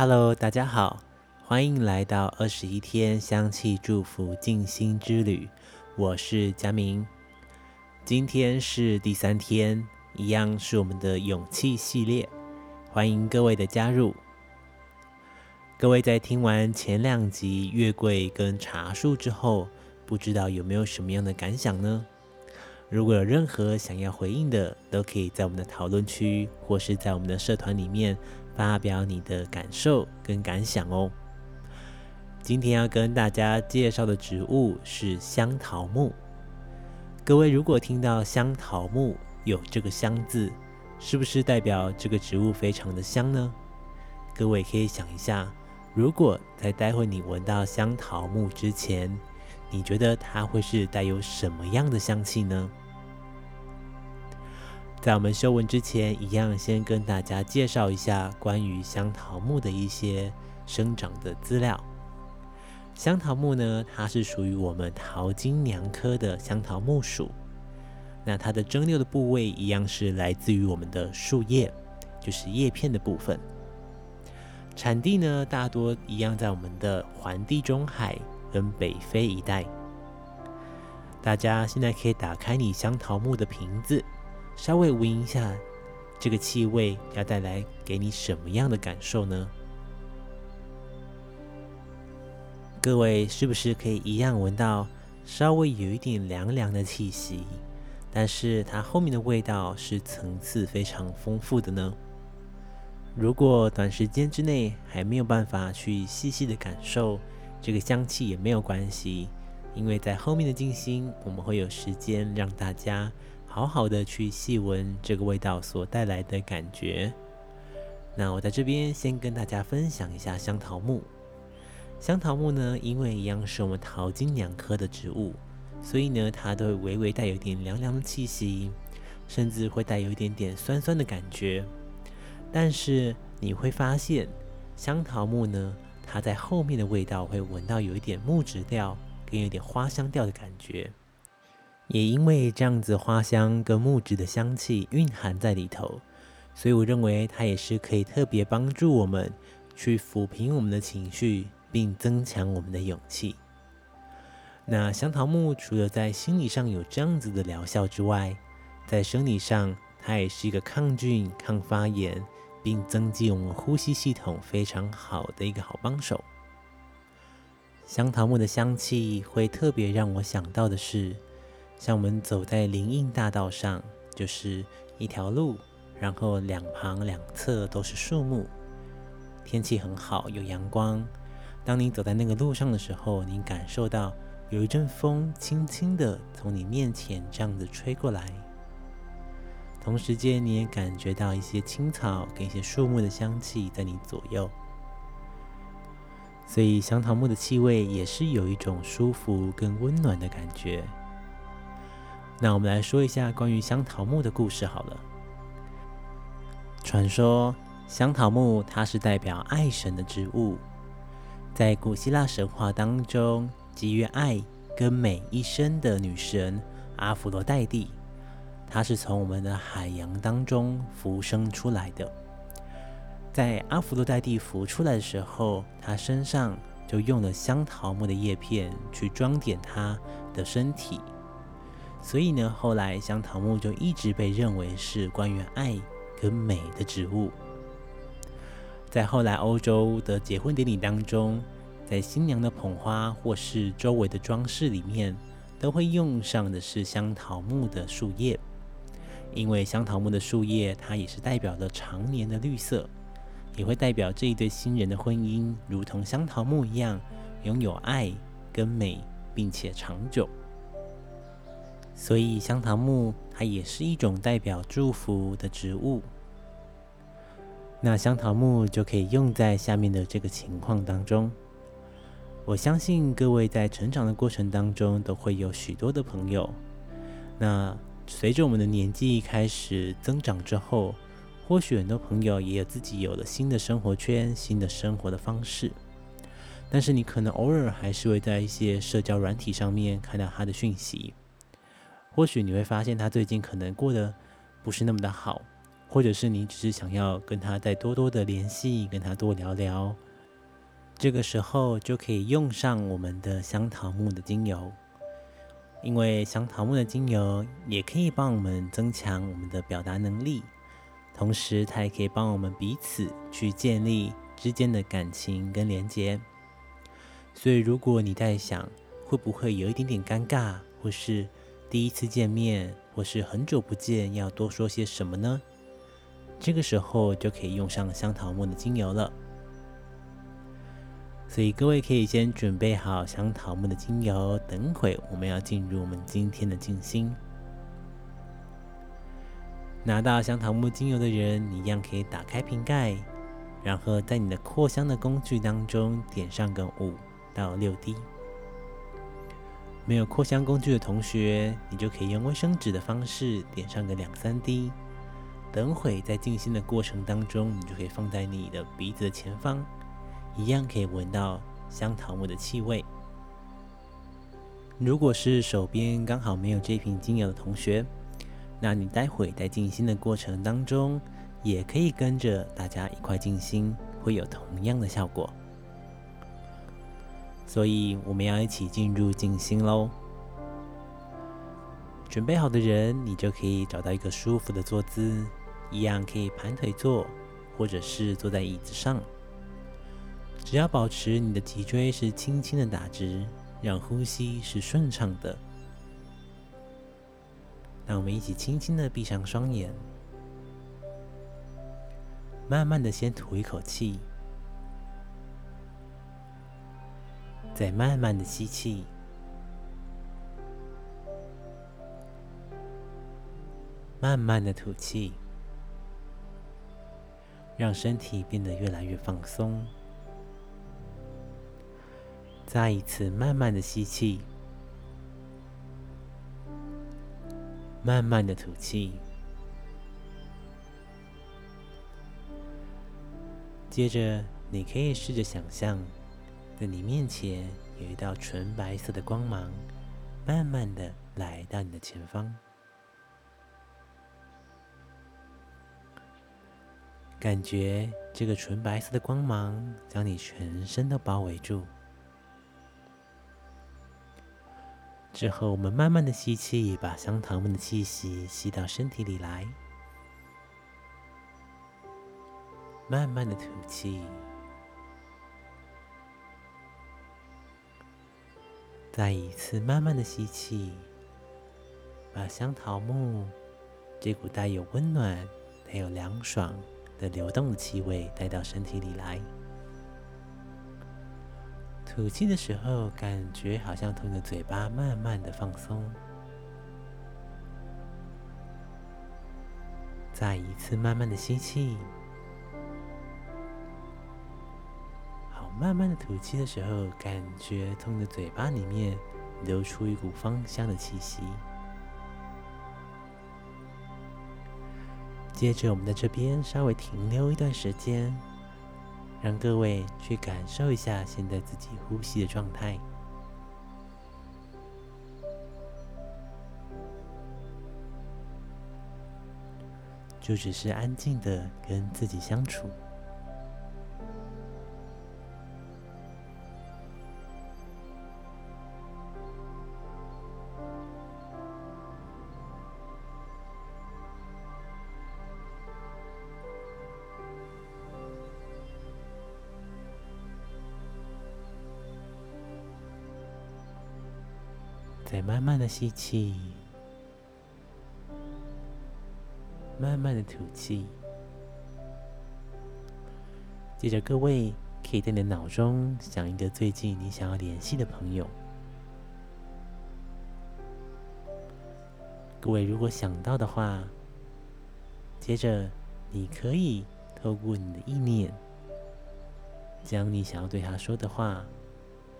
Hello，大家好，欢迎来到二十一天香气祝福静心之旅。我是佳明，今天是第三天，一样是我们的勇气系列，欢迎各位的加入。各位在听完前两集月桂跟茶树之后，不知道有没有什么样的感想呢？如果有任何想要回应的，都可以在我们的讨论区或是在我们的社团里面发表你的感受跟感想哦。今天要跟大家介绍的植物是香桃木。各位如果听到香桃木有这个“香”字，是不是代表这个植物非常的香呢？各位可以想一下，如果在待会你闻到香桃木之前，你觉得它会是带有什么样的香气呢？在我们修文之前，一样先跟大家介绍一下关于香桃木的一些生长的资料。香桃木呢，它是属于我们桃金娘科的香桃木属。那它的蒸馏的部位一样是来自于我们的树叶，就是叶片的部分。产地呢，大多一样在我们的环地中海。跟北非一带，大家现在可以打开你香桃木的瓶子，稍微闻一下这个气味，要带来给你什么样的感受呢？各位是不是可以一样闻到稍微有一点凉凉的气息？但是它后面的味道是层次非常丰富的呢？如果短时间之内还没有办法去细细的感受。这个香气也没有关系，因为在后面的静心，我们会有时间让大家好好的去细闻这个味道所带来的感觉。那我在这边先跟大家分享一下香桃木。香桃木呢，因为一样是我们桃金娘科的植物，所以呢，它都会微微带有一点凉凉的气息，甚至会带有一点点酸酸的感觉。但是你会发现，香桃木呢。它在后面的味道会闻到有一点木质调，跟有点花香调的感觉。也因为这样子花香跟木质的香气蕴含在里头，所以我认为它也是可以特别帮助我们去抚平我们的情绪，并增强我们的勇气。那香桃木除了在心理上有这样子的疗效之外，在生理上它也是一个抗菌、抗发炎。并增进我们呼吸系统非常好的一个好帮手。香桃木的香气会特别让我想到的是，像我们走在林荫大道上，就是一条路，然后两旁两侧都是树木，天气很好，有阳光。当你走在那个路上的时候，你感受到有一阵风轻轻的从你面前这样子吹过来。同时间，你也感觉到一些青草跟一些树木的香气在你左右，所以香桃木的气味也是有一种舒服跟温暖的感觉。那我们来说一下关于香桃木的故事好了。传说香桃木它是代表爱神的植物，在古希腊神话当中，集约爱跟美一生的女神阿芙罗黛蒂。它是从我们的海洋当中浮生出来的，在阿芙洛黛蒂浮出来的时候，她身上就用了香桃木的叶片去装点她的身体，所以呢，后来香桃木就一直被认为是关于爱跟美的植物。在后来欧洲的结婚典礼当中，在新娘的捧花或是周围的装饰里面，都会用上的是香桃木的树叶。因为香桃木的树叶，它也是代表了常年的绿色，也会代表这一对新人的婚姻，如同香桃木一样，拥有爱跟美，并且长久。所以香桃木它也是一种代表祝福的植物。那香桃木就可以用在下面的这个情况当中。我相信各位在成长的过程当中，都会有许多的朋友。那随着我们的年纪开始增长之后，或许很多朋友也有自己有了新的生活圈、新的生活的方式。但是你可能偶尔还是会在一些社交软体上面看到他的讯息。或许你会发现他最近可能过得不是那么的好，或者是你只是想要跟他再多多的联系，跟他多聊聊，这个时候就可以用上我们的香桃木的精油，因为香桃木的精油也可以帮我们增强我们的表达能力，同时它也可以帮我们彼此去建立之间的感情跟连接。所以，如果你在想会不会有一点点尴尬，或是第一次见面，或是很久不见，要多说些什么呢？这个时候就可以用上香桃木的精油了。所以各位可以先准备好香桃木的精油，等会我们要进入我们今天的静心。拿到香桃木精油的人，你一样可以打开瓶盖，然后在你的扩香的工具当中点上个五。到六滴，没有扩香工具的同学，你就可以用卫生纸的方式点上个两三滴。等会在静心的过程当中，你就可以放在你的鼻子的前方，一样可以闻到香桃木的气味。如果是手边刚好没有这瓶精油的同学，那你待会在静心的过程当中，也可以跟着大家一块静心，会有同样的效果。所以我们要一起进入静心喽。准备好的人，你就可以找到一个舒服的坐姿，一样可以盘腿坐，或者是坐在椅子上。只要保持你的脊椎是轻轻的打直，让呼吸是顺畅的。那我们一起轻轻的闭上双眼，慢慢的先吐一口气。再慢慢的吸气，慢慢的吐气，让身体变得越来越放松。再一次慢慢的吸气，慢慢的吐气。接着，你可以试着想象。在你面前有一道纯白色的光芒，慢慢的来到你的前方，感觉这个纯白色的光芒将你全身都包围住。之后，我们慢慢的吸气，把香糖们的气息吸到身体里来，慢慢的吐气。再一次慢慢的吸气，把香桃木这股带有温暖、带有凉爽的流动的气味带到身体里来。吐气的时候，感觉好像从你的嘴巴慢慢的放松。再一次慢慢的吸气。慢慢的吐气的时候，感觉从你的嘴巴里面流出一股芳香的气息。接着，我们在这边稍微停留一段时间，让各位去感受一下现在自己呼吸的状态，就只是安静的跟自己相处。再慢慢的吸气，慢慢的吐气。接着，各位可以在你的脑中想一个最近你想要联系的朋友。各位如果想到的话，接着你可以透过你的意念，将你想要对他说的话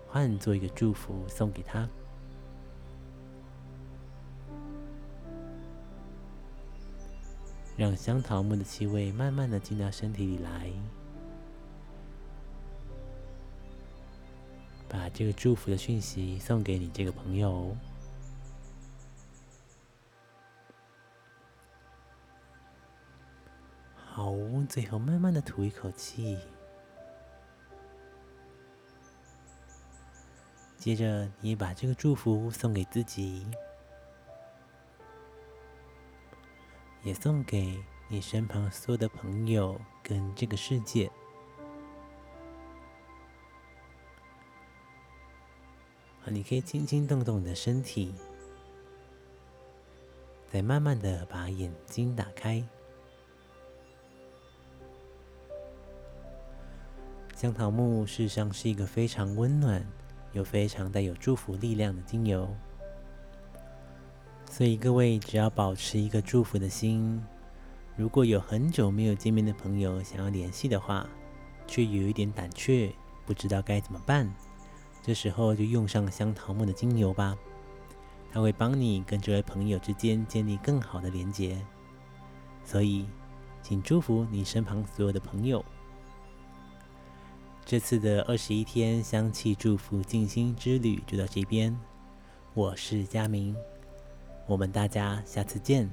换做一个祝福送给他。让香桃木的气味慢慢的进到身体里来，把这个祝福的讯息送给你这个朋友。好最后慢慢的吐一口气。接着，你把这个祝福送给自己，也送给你身旁所有的朋友跟这个世界。你可以轻轻动动你的身体，再慢慢的把眼睛打开。香桃木事实上是一个非常温暖。又非常带有祝福力量的精油，所以各位只要保持一个祝福的心。如果有很久没有见面的朋友想要联系的话，却有一点胆怯，不知道该怎么办，这时候就用上香桃木的精油吧，它会帮你跟这位朋友之间建立更好的连结。所以，请祝福你身旁所有的朋友。这次的二十一天香气祝福静心之旅就到这边，我是佳明，我们大家下次见。